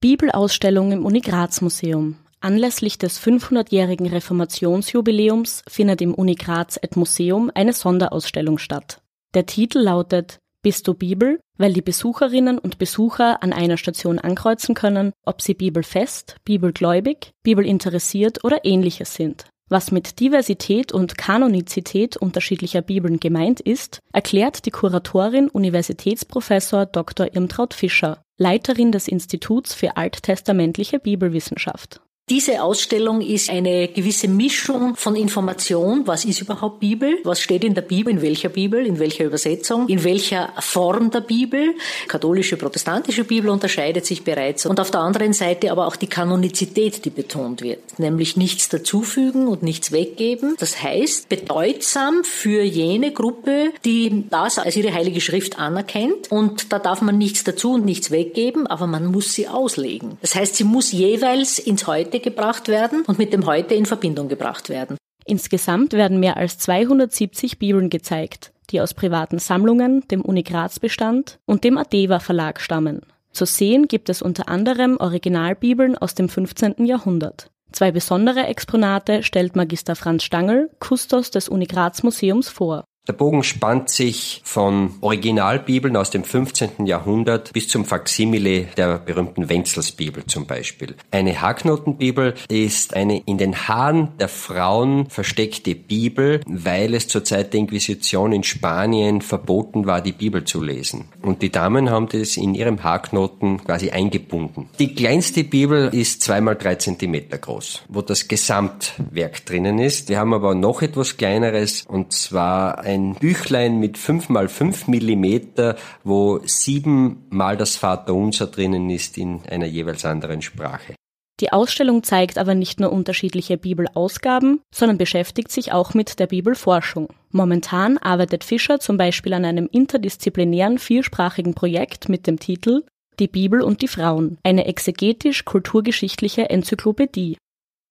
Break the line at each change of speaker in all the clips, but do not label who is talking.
Bibelausstellung im Uni Graz Museum. Anlässlich des 500-jährigen Reformationsjubiläums findet im Uni Graz et Museum eine Sonderausstellung statt. Der Titel lautet Bist du Bibel? weil die Besucherinnen und Besucher an einer Station ankreuzen können, ob sie bibelfest, bibelgläubig, bibelinteressiert oder ähnliches sind. Was mit Diversität und Kanonizität unterschiedlicher Bibeln gemeint ist, erklärt die Kuratorin Universitätsprofessor Dr. Irmtraut Fischer, Leiterin des Instituts für alttestamentliche Bibelwissenschaft.
Diese Ausstellung ist eine gewisse Mischung von Information. Was ist überhaupt Bibel? Was steht in der Bibel? In welcher Bibel? In welcher Übersetzung? In welcher Form der Bibel? Katholische, protestantische Bibel unterscheidet sich bereits. Und auf der anderen Seite aber auch die Kanonizität, die betont wird. Nämlich nichts dazufügen und nichts weggeben. Das heißt, bedeutsam für jene Gruppe, die das als ihre heilige Schrift anerkennt. Und da darf man nichts dazu und nichts weggeben, aber man muss sie auslegen. Das heißt, sie muss jeweils ins Heute Heute gebracht werden und mit dem Heute in Verbindung gebracht werden.
Insgesamt werden mehr als 270 Bibeln gezeigt, die aus privaten Sammlungen, dem Uni Graz Bestand und dem Adeva Verlag stammen. Zu sehen gibt es unter anderem Originalbibeln aus dem 15. Jahrhundert. Zwei besondere Exponate stellt Magister Franz Stangl, Kustos des Uni Graz Museums vor.
Der Bogen spannt sich von Originalbibeln aus dem 15. Jahrhundert bis zum Faksimile der berühmten Wenzelsbibel zum Beispiel. Eine Haarknotenbibel ist eine in den Haaren der Frauen versteckte Bibel, weil es zur Zeit der Inquisition in Spanien verboten war, die Bibel zu lesen. Und die Damen haben das in ihrem Haarknoten quasi eingebunden. Die kleinste Bibel ist zweimal drei Zentimeter groß, wo das Gesamtwerk drinnen ist. Wir haben aber noch etwas kleineres und zwar ein ein Büchlein mit 5 mal 5 Millimeter, wo siebenmal das Vaterunser drinnen ist in einer jeweils anderen Sprache.
Die Ausstellung zeigt aber nicht nur unterschiedliche Bibelausgaben, sondern beschäftigt sich auch mit der Bibelforschung. Momentan arbeitet Fischer zum Beispiel an einem interdisziplinären viersprachigen Projekt mit dem Titel Die Bibel und die Frauen, eine exegetisch-kulturgeschichtliche Enzyklopädie.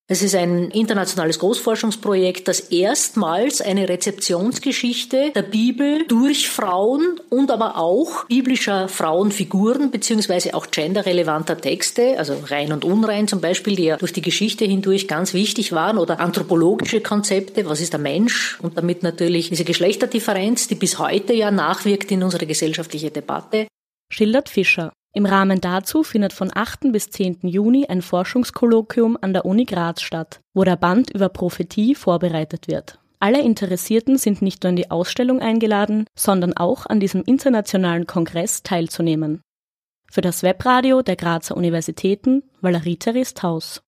Es ist ein internationales Großforschungsprojekt, das erstmals eine Rezeptionsgeschichte der Bibel durch Frauen und aber auch biblischer Frauenfiguren beziehungsweise auch genderrelevanter Texte, also rein und unrein zum Beispiel, die ja durch die Geschichte hindurch ganz wichtig waren, oder anthropologische Konzepte, was ist der Mensch und damit natürlich diese Geschlechterdifferenz, die bis heute ja nachwirkt in unsere gesellschaftliche Debatte.
Schildert Fischer. Im Rahmen dazu findet von 8. bis 10. Juni ein Forschungskolloquium an der Uni Graz statt, wo der Band über Prophetie vorbereitet wird. Alle Interessierten sind nicht nur in die Ausstellung eingeladen, sondern auch an diesem internationalen Kongress teilzunehmen. Für das Webradio der Grazer Universitäten Valerie Therese Taus.